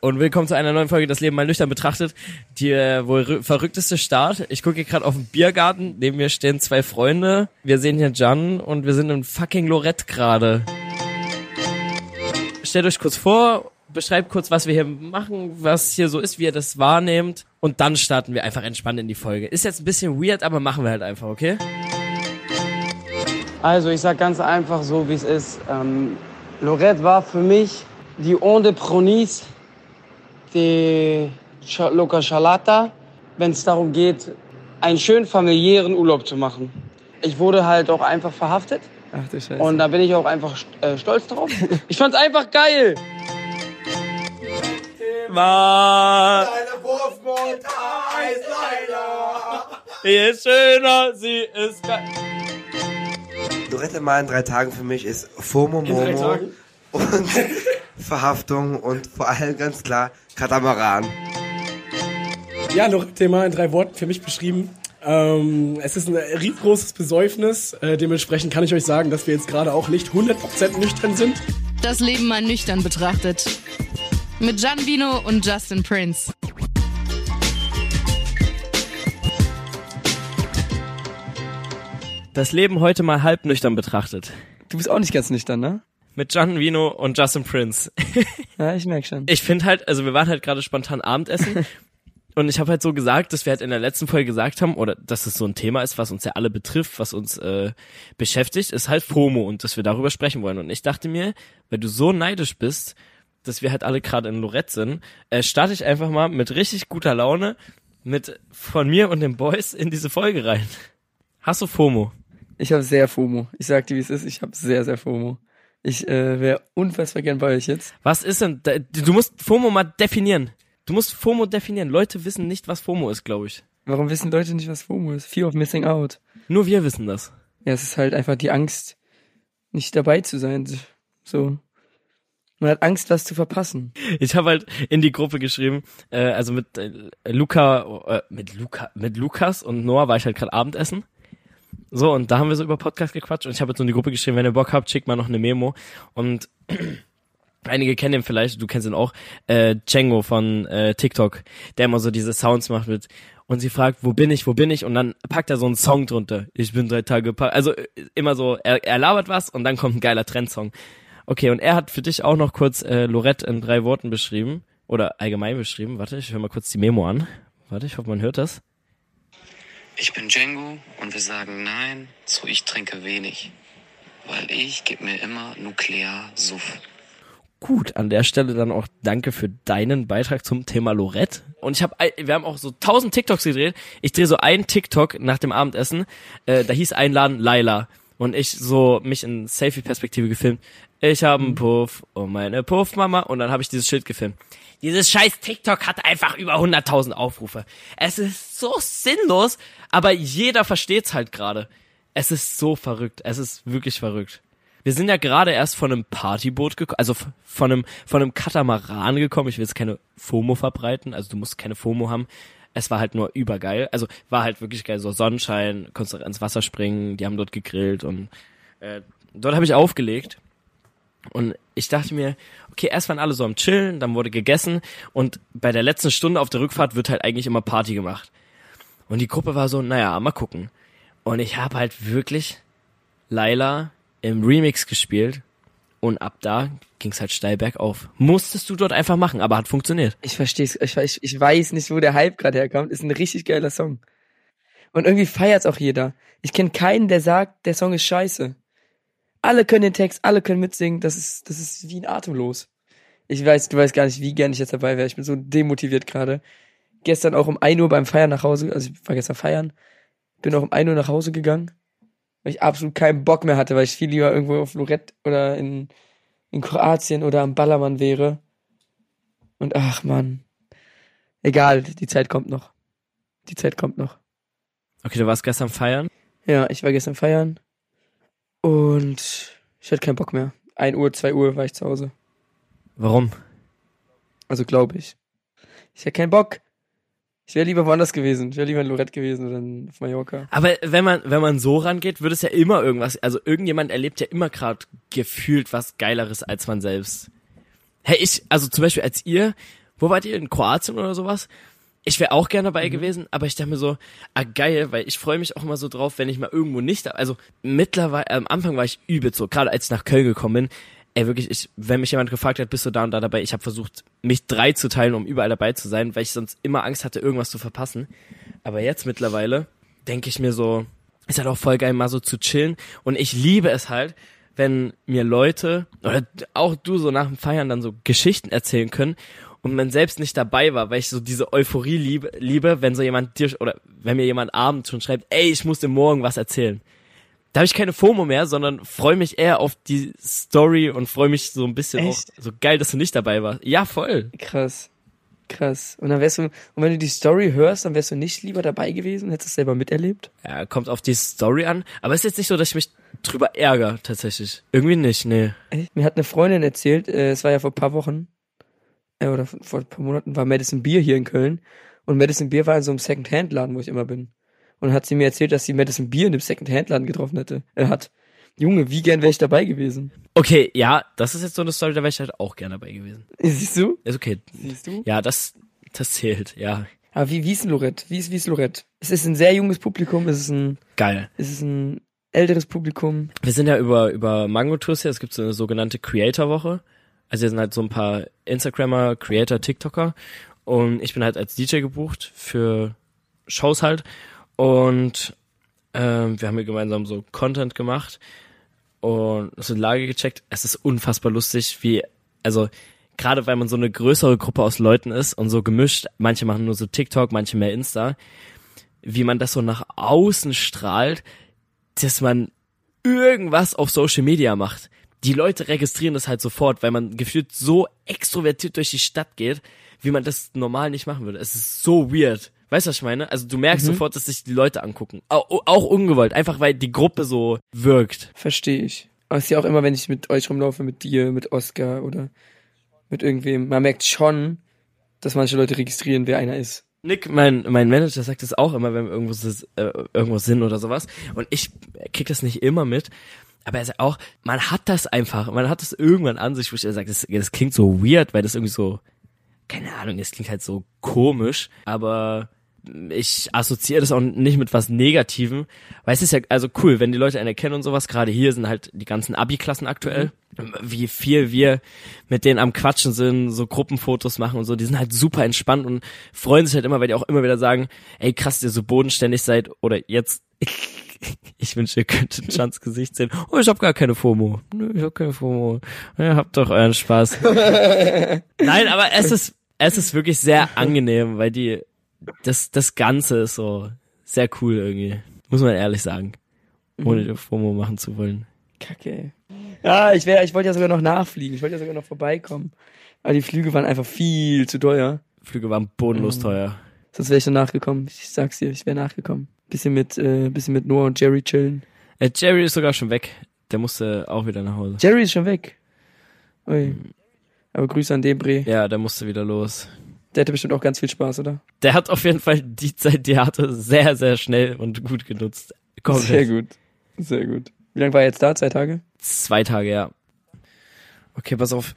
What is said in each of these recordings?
Und willkommen zu einer neuen Folge Das Leben mal nüchtern betrachtet. Die wohl verrückteste Start. Ich gucke hier gerade auf den Biergarten. Neben mir stehen zwei Freunde. Wir sehen hier Jan und wir sind in fucking Lorette gerade. Stellt euch kurz vor, beschreibt kurz, was wir hier machen, was hier so ist, wie ihr das wahrnehmt. Und dann starten wir einfach entspannt in die Folge. Ist jetzt ein bisschen weird, aber machen wir halt einfach, okay? Also ich sag ganz einfach so, wie es ist. Ähm, Lorette war für mich die Onde Pronis de Loca Charlata, wenn es darum geht, einen schönen familiären Urlaub zu machen. Ich wurde halt auch einfach verhaftet. Ach du Scheiße. Und da bin ich auch einfach äh, stolz drauf. Ich fand's einfach geil. Leila. Sie ist schöner, sie ist geil. Lorette mal in drei Tagen für mich ist FOMO Momo und Verhaftung und vor allem ganz klar Katamaran. Ja, noch Thema in drei Worten für mich beschrieben. Ähm, es ist ein riesengroßes Besäufnis. Äh, dementsprechend kann ich euch sagen, dass wir jetzt gerade auch nicht 100% nüchtern sind. Das Leben mal nüchtern betrachtet. Mit Gian Vino und Justin Prince. Das Leben heute mal halb nüchtern betrachtet. Du bist auch nicht ganz nüchtern, ne? Mit Gian Vino und Justin Prince. Ja, ich merk schon. Ich finde halt, also wir waren halt gerade spontan Abendessen und ich habe halt so gesagt, dass wir halt in der letzten Folge gesagt haben, oder dass es so ein Thema ist, was uns ja alle betrifft, was uns äh, beschäftigt, ist halt FOMO und dass wir darüber sprechen wollen. Und ich dachte mir, wenn du so neidisch bist, dass wir halt alle gerade in Lorette sind, äh, starte ich einfach mal mit richtig guter Laune mit von mir und den Boys in diese Folge rein. Hast du FOMO? Ich habe sehr FOMO. Ich sag dir, wie es ist. Ich habe sehr, sehr FOMO. Ich äh, wäre unfassbar gern bei euch jetzt. Was ist denn, du musst FOMO mal definieren. Du musst FOMO definieren. Leute wissen nicht, was FOMO ist, glaube ich. Warum wissen Leute nicht, was FOMO ist? Fear of Missing Out. Nur wir wissen das. Ja, es ist halt einfach die Angst, nicht dabei zu sein. So. Man hat Angst, was zu verpassen. Ich habe halt in die Gruppe geschrieben, äh, also mit äh, Luca, äh, mit Luca, mit Lukas und Noah war ich halt gerade Abendessen. So, und da haben wir so über Podcast gequatscht und ich habe jetzt so in die Gruppe geschrieben, wenn ihr Bock habt, schickt mal noch eine Memo. Und einige kennen ihn vielleicht, du kennst ihn auch, äh, Django von äh, TikTok, der immer so diese Sounds macht mit und sie fragt, wo bin ich, wo bin ich? Und dann packt er so einen Song drunter. Ich bin drei Tage Also äh, immer so, er, er labert was und dann kommt ein geiler Trendsong. Okay, und er hat für dich auch noch kurz äh, Lorette in drei Worten beschrieben. Oder allgemein beschrieben. Warte, ich höre mal kurz die Memo an. Warte, ich hoffe, man hört das. Ich bin Django und wir sagen Nein zu Ich trinke wenig. Weil ich gebe mir immer nuklear Suff. Gut, an der Stelle dann auch danke für deinen Beitrag zum Thema Lorette. Und ich habe, wir haben auch so tausend TikToks gedreht. Ich drehe so einen TikTok nach dem Abendessen. Äh, da hieß Einladen Laila. Und ich so mich in Selfie-Perspektive gefilmt. Ich habe einen Puff und meine Puffmama. Und dann habe ich dieses Schild gefilmt. Dieses scheiß TikTok hat einfach über 100.000 Aufrufe. Es ist so sinnlos, aber jeder versteht's halt gerade. Es ist so verrückt. Es ist wirklich verrückt. Wir sind ja gerade erst von einem Partyboot gekommen, also von einem, von einem Katamaran gekommen. Ich will jetzt keine FOMO verbreiten, also du musst keine FOMO haben. Es war halt nur übergeil. Also war halt wirklich geil, so Sonnenschein, konntest du ins Wasser springen, die haben dort gegrillt und äh, dort habe ich aufgelegt. Und ich dachte mir, okay, erst waren alle so am Chillen, dann wurde gegessen und bei der letzten Stunde auf der Rückfahrt wird halt eigentlich immer Party gemacht. Und die Gruppe war so, naja, mal gucken. Und ich habe halt wirklich Laila im Remix gespielt und ab da ging's halt steil bergauf. Musstest du dort einfach machen, aber hat funktioniert. Ich versteh's. Ich, ich, ich weiß nicht, wo der Hype gerade herkommt. Ist ein richtig geiler Song. Und irgendwie feiert's auch jeder. Ich kenne keinen, der sagt, der Song ist scheiße. Alle können den Text, alle können mitsingen. Das ist, das ist wie ein Atemlos. Ich weiß, du weißt gar nicht, wie gern ich jetzt dabei wäre. Ich bin so demotiviert gerade. Gestern auch um 1 Uhr beim Feiern nach Hause, also ich war gestern feiern, bin auch um 1 Uhr nach Hause gegangen, weil ich absolut keinen Bock mehr hatte, weil ich viel lieber irgendwo auf Lorette oder in, in Kroatien oder am Ballermann wäre. Und ach man, egal, die Zeit kommt noch. Die Zeit kommt noch. Okay, du warst gestern feiern. Ja, ich war gestern feiern und ich hatte keinen Bock mehr. 1 Uhr, 2 Uhr war ich zu Hause. Warum? Also glaube ich. Ich hatte keinen Bock. Ich wäre lieber woanders gewesen. Ich wäre lieber in Lorette gewesen oder in, auf Mallorca. Aber wenn man, wenn man so rangeht, wird es ja immer irgendwas, also irgendjemand erlebt ja immer gerade gefühlt was Geileres als man selbst. Hey, ich, also zum Beispiel als ihr, wo wart ihr, in Kroatien oder sowas? Ich wäre auch gerne dabei gewesen, aber ich dachte mir so, ah geil, weil ich freue mich auch immer so drauf, wenn ich mal irgendwo nicht, also mittlerweile, am Anfang war ich übel so, gerade als ich nach Köln gekommen bin, ey wirklich, ich, wenn mich jemand gefragt hat, bist du da und da dabei, ich habe versucht, mich drei zu teilen, um überall dabei zu sein, weil ich sonst immer Angst hatte, irgendwas zu verpassen. Aber jetzt mittlerweile denke ich mir so, ist halt auch voll geil, mal so zu chillen. Und ich liebe es halt, wenn mir Leute oder auch du so nach dem Feiern dann so Geschichten erzählen können und man selbst nicht dabei war, weil ich so diese Euphorie liebe, liebe wenn so jemand dir oder wenn mir jemand abends schon schreibt, ey, ich muss dir morgen was erzählen. Da habe ich keine FOMO mehr, sondern freue mich eher auf die Story und freue mich so ein bisschen Echt? auch so geil, dass du nicht dabei warst. Ja, voll. Krass. Krass. Und dann wärst du, und wenn du die Story hörst, dann wärst du nicht lieber dabei gewesen, hättest du es selber miterlebt? Ja, kommt auf die Story an, aber es ist jetzt nicht so, dass ich mich drüber ärgere tatsächlich. Irgendwie nicht, nee. Mir hat eine Freundin erzählt, äh, es war ja vor ein paar Wochen, äh, oder vor vor ein paar Monaten, war Madison Beer hier in Köln. Und Madison Beer war in so einem Second-Hand-Laden, wo ich immer bin. Und hat sie mir erzählt, dass sie Madison Beer in einem Second-Hand-Laden getroffen hätte. Er hat. Junge, wie gern wäre ich dabei gewesen? Okay, ja, das ist jetzt so eine Story, da wäre ich halt auch gerne dabei gewesen. Siehst du? Ist okay. Siehst du? Ja, das, das zählt, ja. Aber wie, wie ist Lorette? Wie ist, wie ist Lorette? Es ist ein sehr junges Publikum, es ist ein, Geil. es ist ein älteres Publikum. Wir sind ja über, über Mango Tours hier, es gibt so eine sogenannte Creator-Woche. Also hier sind halt so ein paar Instagrammer, Creator, TikToker. Und ich bin halt als DJ gebucht für Shows halt. Und ähm, wir haben hier gemeinsam so Content gemacht und so die Lage gecheckt. Es ist unfassbar lustig, wie, also gerade weil man so eine größere Gruppe aus Leuten ist und so gemischt, manche machen nur so TikTok, manche mehr Insta, wie man das so nach außen strahlt, dass man irgendwas auf Social Media macht. Die Leute registrieren das halt sofort, weil man gefühlt so extrovertiert durch die Stadt geht, wie man das normal nicht machen würde. Es ist so weird. Weißt du, was ich meine? Also du merkst sofort, dass sich die Leute angucken. Auch, auch ungewollt, einfach weil die Gruppe so wirkt. Verstehe ich. Aber es ist ja auch immer, wenn ich mit euch rumlaufe, mit dir, mit Oscar oder mit irgendwem, man merkt schon, dass manche Leute registrieren, wer einer ist. Nick, mein, mein Manager sagt das auch immer, wenn wir irgendwo, äh, irgendwo sind oder sowas. Und ich krieg das nicht immer mit. Aber er sagt auch, man hat das einfach, man hat das irgendwann an sich, wo ich sagt, das, das klingt so weird, weil das irgendwie so, keine Ahnung, das klingt halt so komisch, aber ich assoziiere das auch nicht mit was Negativem, weil es ist ja also cool, wenn die Leute einen erkennen und sowas. Gerade hier sind halt die ganzen Abi-Klassen aktuell, wie viel wir mit denen am Quatschen sind, so Gruppenfotos machen und so. Die sind halt super entspannt und freuen sich halt immer, weil die auch immer wieder sagen, ey krass, ihr so bodenständig seid oder jetzt. Ich wünsche, ihr könntet Chans Gesicht sehen. Oh, ich hab gar keine FOMO. Nö, ich hab keine FOMO. Ja, habt doch euren Spaß. Nein, aber es ist, es ist wirklich sehr angenehm, weil die, das, das Ganze ist so sehr cool irgendwie. Muss man ehrlich sagen. Ohne die FOMO machen zu wollen. Kacke. Ja, ich wäre, ich wollte ja sogar noch nachfliegen. Ich wollte ja sogar noch vorbeikommen. Aber die Flüge waren einfach viel zu teuer. Flüge waren bodenlos teuer. Sonst wäre ich schon nachgekommen. Ich sag's dir, ich wäre nachgekommen. Bisschen mit, äh, bisschen mit Noah und Jerry chillen. Äh, Jerry ist sogar schon weg. Der musste auch wieder nach Hause. Jerry ist schon weg. Ui. Aber Grüße an Debre. Ja, der musste wieder los. Der hatte bestimmt auch ganz viel Spaß, oder? Der hat auf jeden Fall die Zeit, die er hatte, sehr, sehr schnell und gut genutzt. Komplett. Sehr gut. Sehr gut. Wie lange war er jetzt da? Zwei Tage? Zwei Tage, ja. Okay, pass auf.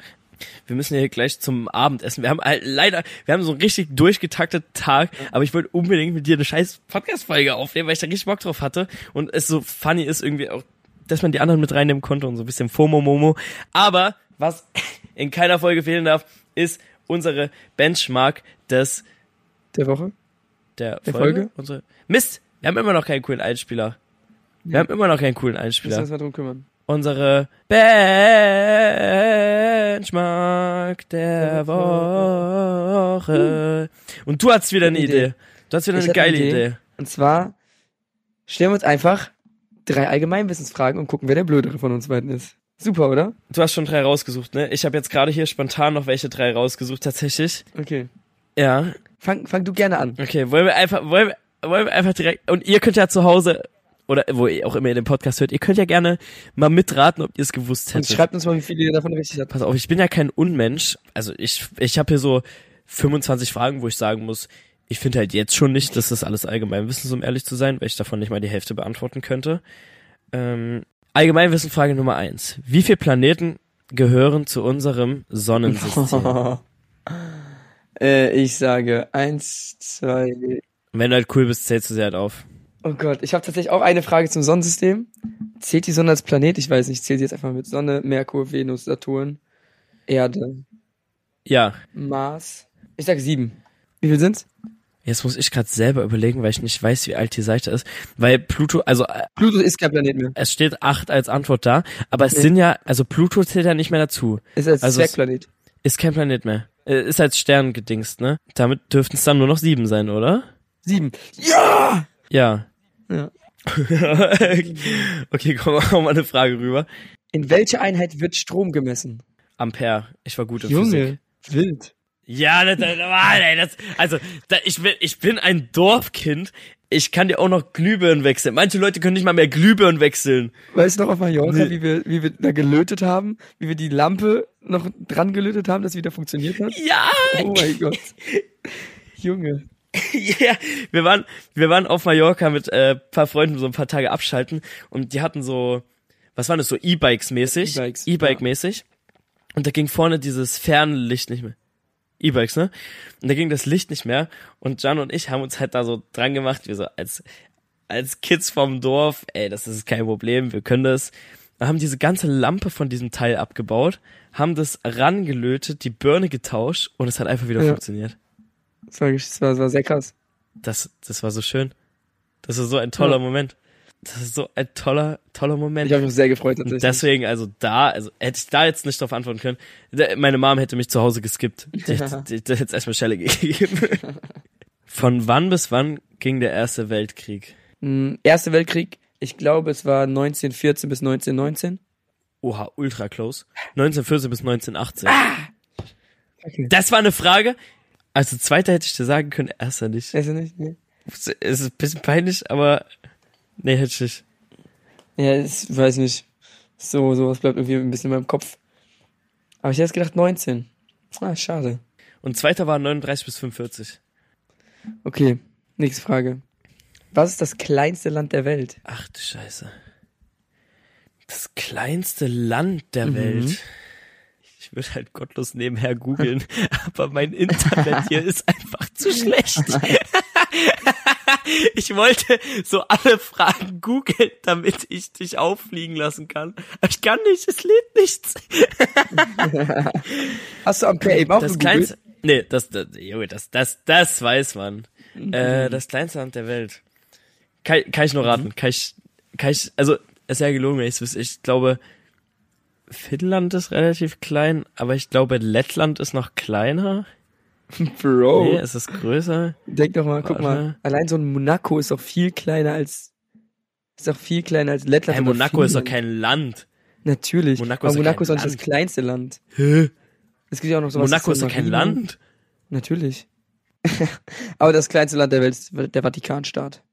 Wir müssen ja hier gleich zum Abendessen. Wir haben halt leider, wir haben so einen richtig durchgetakteten Tag, aber ich wollte unbedingt mit dir eine scheiß Podcast-Folge aufnehmen, weil ich da richtig Bock drauf hatte und es so funny ist irgendwie auch, dass man die anderen mit reinnehmen konnte und so ein bisschen FOMO-Momo. Aber was in keiner Folge fehlen darf, ist unsere Benchmark des, Der Woche? der, Der Folge. Folge? Unsere, Mist! Wir haben immer noch keinen coolen Einspieler. Wir haben immer noch keinen coolen Müssen wir Einspieler. uns mal drum kümmern. Unsere Benchmark der Woche. Und du hast wieder eine Idee. Du hast wieder Ich eine hab eine geile Idee. Idee. Und zwar stellen wir uns einfach drei Allgemeinwissensfragen und gucken, wer der Blödere von uns beiden ist. Super, oder? Du hast schon drei rausgesucht, ne? Ich habe jetzt gerade hier spontan noch welche drei rausgesucht, tatsächlich. Okay. Ja. Fang, fang du gerne an. Okay, wollen wir einfach, wollen wir, wollen wir einfach direkt, und ihr könnt ja zu Hause, oder wo ihr auch immer ihr den Podcast hört, ihr könnt ja gerne mal mitraten, ob ihr es gewusst Und hättet. schreibt uns mal, wie viele ihr davon richtig hat. Pass auf, ich bin ja kein Unmensch. Also ich, ich habe hier so 25 Fragen, wo ich sagen muss, ich finde halt jetzt schon nicht, dass das alles Allgemeinwissen ist, um ehrlich zu sein, weil ich davon nicht mal die Hälfte beantworten könnte. Ähm, Allgemeinwissen Frage Nummer eins. Wie viele Planeten gehören zu unserem Sonnensystem? äh, ich sage eins, zwei. Wenn du halt cool bist, zählst du sie halt auf. Oh Gott, ich habe tatsächlich auch eine Frage zum Sonnensystem. Zählt die Sonne als Planet? Ich weiß nicht. Zählt sie jetzt einfach mit Sonne, Merkur, Venus, Saturn, Erde, Ja. Mars? Ich sage sieben. Wie viel sind's? Jetzt muss ich gerade selber überlegen, weil ich nicht weiß, wie alt die Seite ist. Weil Pluto, also äh, Pluto ist kein Planet mehr. es steht acht als Antwort da, aber es Nee. sind ja, also Pluto zählt ja nicht mehr dazu. Ist als Also Zwergplanet. Ist kein Planet mehr. Äh, Ist als Stern gedingst, ne? Damit dürften es dann nur noch sieben sein, oder? Sieben. Ja! Ja. Ja. okay, komm, komm mal eine Frage rüber. In welcher Einheit wird Strom gemessen? Ampere. Ich war gut in Physik. wild. Ja, das, das, das also da, ich bin ich bin ein Dorfkind. Ich kann dir auch noch Glühbirnen wechseln. Manche Leute können nicht mal mehr Glühbirnen wechseln. Weißt du noch auf Mallorca, Nee. wie wir, wie wir da gelötet haben? Wie wir die Lampe noch dran gelötet haben, dass sie wieder funktioniert hat? Ja, Oh mein Gott. Junge. ja, wir waren wir waren auf Mallorca mit äh, paar Freunden so ein paar Tage abschalten und die hatten so was waren das so E-Bikes mäßig, E-Bikes, E-Bike mäßig. Und da ging vorne dieses Fernlicht nicht mehr. E-Bikes, ne? Und da ging das Licht nicht mehr und Jan und ich haben uns halt da so dran gemacht, wir so als als Kids vom Dorf, ey, das ist kein Problem, wir können das. Wir haben diese ganze Lampe von diesem Teil abgebaut, haben das rangelötet, die Birne getauscht und es hat einfach wieder Ja. funktioniert. Das war, das war, das war sehr krass. Das, das war so schön. Das ist so ein toller Ja. Moment. Das ist so ein toller, toller Moment. Ich habe mich sehr gefreut tatsächlich. deswegen, also da, also hätte ich da jetzt nicht drauf antworten können. Meine Mom hätte mich zu Hause geskippt. Die, die, die, es erstmal Schelle gegeben. Von wann bis wann ging der Erste Weltkrieg? Mm, Erster Weltkrieg, ich glaube, es war 1914 bis 1919. Oha, ultra close. 1914 bis 1918. Okay. Das war eine Frage. Also zweiter hätte ich dir sagen können, erster nicht. Du nicht? Nee. Es ist ein bisschen peinlich, aber nee, hätte ich nicht. Ja, ich weiß nicht. So, sowas bleibt irgendwie ein bisschen in meinem Kopf. Aber ich hätte gedacht 19. Ah, schade. Und zweiter war 39 bis 45. Okay, nächste Frage. Was ist das kleinste Land der Welt? Ach du Scheiße. Das kleinste Land der Mhm. Welt. Ich würde halt gottlos nebenher googeln, aber mein Internet hier ist einfach zu schlecht. Ich wollte so alle Fragen googeln, damit ich dich auffliegen lassen kann. Aber ich kann nicht, es lädt nichts. Hast du Ampere eben auch Das kleinste, nee, das, das, Junge, das, das, das weiß man. Mhm. Äh, das kleinste Land der Welt. Kann, kann ich nur raten. Kann ich, kann ich, also, ist ja gelogen, wenn ich's wüsste. Ich glaube, Finnland ist relativ klein, aber ich glaube, Lettland ist noch kleiner. Bro, Nee, es ist größer. denk doch mal, guck mal. Warte. Allein so ein Monaco ist doch viel kleiner als, ist doch viel kleiner als Lettland. Hey, Monaco ist doch kein Land. Natürlich. Monaco aber ist doch Monaco ist auch nicht das kleinste Land. Hä? Es gibt ja auch noch sowas. Monaco ist doch kein. Land. Natürlich. aber das kleinste Land der Welt ist der Vatikanstaat.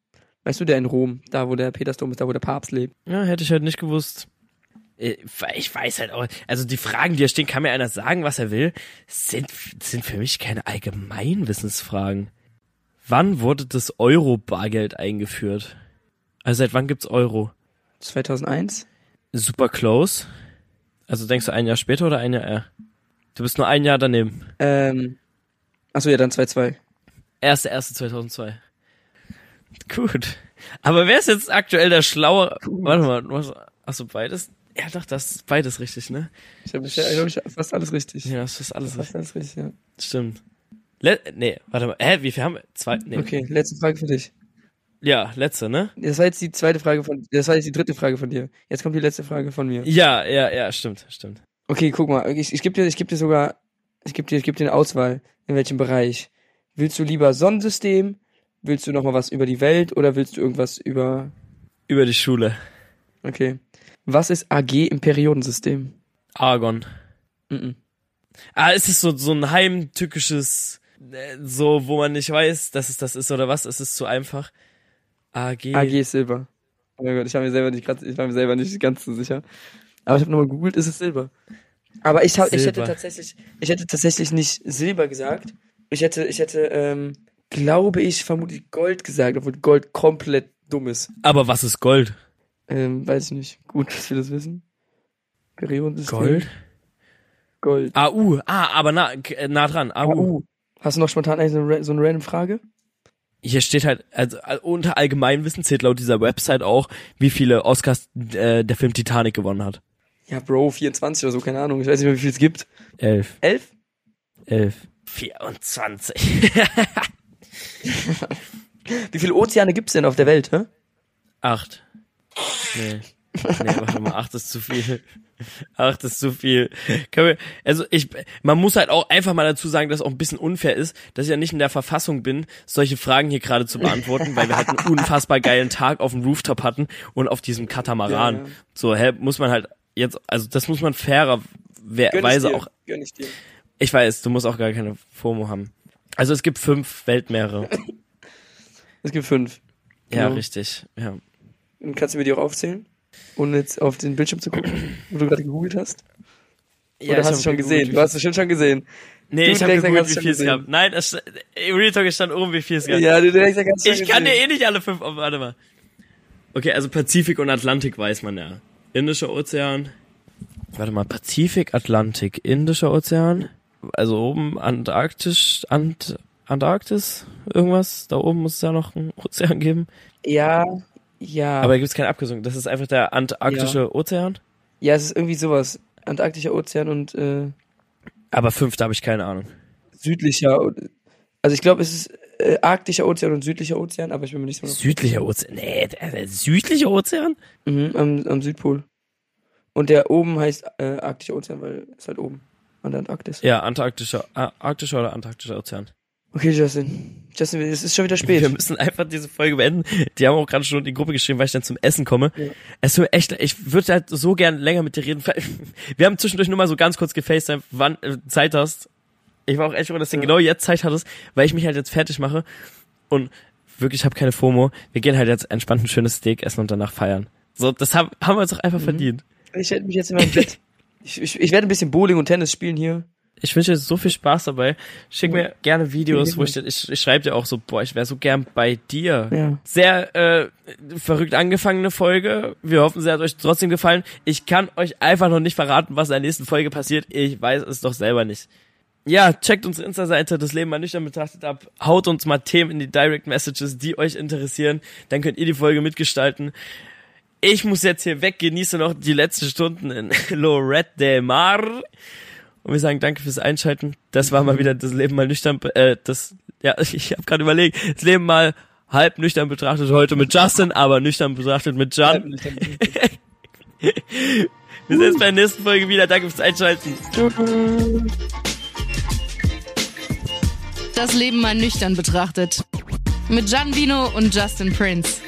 Weißt du, der in Rom, da wo der Petersdom ist, da wo der Papst lebt. Ja, hätte ich halt nicht gewusst. Äh, Ich weiß halt auch, also die Fragen, die hier stehen, kann mir einer sagen, was er will, sind, sind für mich keine Allgemeinwissensfragen. Wann wurde das Euro-Bargeld eingeführt? Also seit wann gibt's Euro? 2001? Super close. Also denkst du ein Jahr später oder ein Jahr eher? Du bist nur ein Jahr daneben. Ähm, achso, ja, dann 2-2. 1.1.2002. Gut. Aber wer ist jetzt aktuell der schlaue? Warte mal, was, achso, beides? Ja doch, das ist beides richtig, ne? Ich habe ich, fast alles richtig. Ja, das ist alles richtig. Fast alles richtig, ja. Stimmt. Le nee, warte mal. Hä, wie viel haben wir? Zwei? Nee. Okay, letzte Frage für dich. Ja, letzte, ne? Das war jetzt die zweite Frage von, das war jetzt die dritte Frage von dir. Jetzt kommt die letzte Frage von mir. Ja, ja, ja, stimmt, stimmt. Okay, guck mal, ich, ich gebe dir, ich gebe dir sogar, ich gebe dir, ich gebe dir eine Auswahl, in welchem Bereich. Willst du lieber Sonnensystem? Willst du noch mal was über die Welt oder willst du irgendwas über, Über die Schule. okay. Was ist AG im Periodensystem? Argon. Mhm. Ah, ist es so, so ein heimtückisches, äh, so, wo man nicht weiß, dass es das ist oder was? Es ist zu einfach. AG. AG ist Silber. Oh mein Gott, ich war mir selber nicht ich war mir selber nicht ganz so sicher. Aber ich habe nochmal gegoogelt, ist es Silber. Aber ich hab, ich hätte Silber. tatsächlich, ich hätte tatsächlich nicht Silber gesagt. Ich hätte, ich hätte, ähm, glaube ich, vermutlich Gold gesagt, obwohl Gold komplett dumm ist. Aber was ist Gold? Ähm, weiß ich nicht. Gut, dass wir das wissen. Periodensystem. Gold? Gold. AU. Ah, aber nah, äh, nah dran. AU. AU. Hast du noch spontan eigentlich so eine, so eine random Frage? Hier steht halt, also äh, unter Allgemeinwissen zählt laut dieser Website auch, wie viele Oscars äh, der Film Titanic gewonnen hat. Ja, Bro, 24 oder so, keine Ahnung. Ich weiß nicht mehr, wie viel es gibt. Elf. Elf? Elf. 24. Wie viele Ozeane gibt's denn auf der Welt, hä? Acht. Nee. Nee, warte mal, acht ist zu viel. Acht ist zu viel. Wir, also ich, man muss halt auch einfach mal dazu sagen, dass es auch ein bisschen unfair ist, dass ich ja nicht in der Verfassung bin, solche Fragen hier gerade zu beantworten, weil wir halt einen unfassbar geilen Tag auf dem Rooftop hatten und auf diesem Katamaran. Ja, ja. So, hä, muss man halt jetzt, also das muss man fairerweise auch, ich ich weiß, du musst auch gar keine FOMO haben. Also es gibt fünf Weltmeere. Es gibt fünf. Ja, Genau. richtig. Ja. Und kannst du mir die auch aufzählen? Ohne jetzt auf den Bildschirm zu gucken, wo du gerade gegoogelt hast? ja Oder hast du schon gesehen? Du hast es schon schon gesehen. Nee, Du ich habe direkt gegoogelt, hast wie viel es gesehen. gab. Nein, es, äh, Real Talk, stand oben, wie viel es gab. Ja, du direkt hast schon ich kann dir eh nicht alle fünf, oh, warte mal. Okay, also Pazifik und Atlantik weiß man ja. Indischer Ozean. Warte mal, Pazifik, Atlantik, Indischer Ozean. Also oben Antarktisch, Ant, Antarktis, irgendwas. Da oben muss es ja noch einen Ozean geben. Ja, ja. Aber da gibt es keine Abkürzung. Das ist einfach der Antarktische Ozean. ja, es ist irgendwie sowas. Antarktischer Ozean und äh, Aber fünf, da habe ich keine Ahnung. südlicher. Also ich glaube, es ist äh, arktischer Ozean und südlicher Ozean, aber ich bin mir nicht so Südlicher Ozean. Nee, der, der südliche Ozean? mhm, am, am Südpol. Und der oben heißt äh, arktischer Ozean, weil es halt oben an der Antarktis. Ja, antarktischer, arktischer oder antarktischer Ozean. Okay, Justin. Justin, es ist schon wieder spät. Wir müssen einfach diese Folge beenden. Die haben auch gerade schon in die Gruppe geschrieben, weil ich dann zum Essen komme. Ja. Es tut mir echt, ich würde halt so gern länger mit dir reden. Wir haben zwischendurch nur mal so ganz kurz gefacetimed, wann äh, Zeit hast. Ich war auch echt froh, dass du Ja. genau jetzt Zeit hattest, weil ich mich halt jetzt fertig mache. Und wirklich, ich habe keine FOMO. Wir gehen halt jetzt entspannt ein schönes Steak essen und danach feiern. So, das haben, haben wir uns doch einfach verdient. Ich werde mich jetzt in meinem Bett. Ich, ich, ich werde ein bisschen Bowling und Tennis spielen hier. Ich wünsche dir so viel Spaß dabei. Schick mir gerne Videos, wo ich, ich, ich schreibe dir auch so, boah, ich wäre so gern bei dir. Ja. Sehr äh, verrückt angefangene Folge. Wir hoffen, sie hat euch trotzdem gefallen. Ich kann euch einfach noch nicht verraten, was in der nächsten Folge passiert. Ich weiß es doch selber nicht. Ja, checkt unsere Insta-Seite, das Leben mal nüchtern betrachtet ab. Haut uns mal Themen in die Direct Messages, die euch interessieren. Dann könnt ihr die Folge mitgestalten. Ich muss jetzt hier weg, genieße noch die letzten Stunden in Lorette del Mar. Und wir sagen danke fürs Einschalten. Das war mal wieder das Leben mal nüchtern, äh, das, ja, ich habe gerade überlegt, das Leben mal halb nüchtern betrachtet heute mit Justin, aber nüchtern betrachtet mit Jan. Wir sehen uns bei der nächsten Folge wieder. Danke fürs Einschalten. Das Leben mal nüchtern betrachtet. Mit Gian Vino und Justin Prince.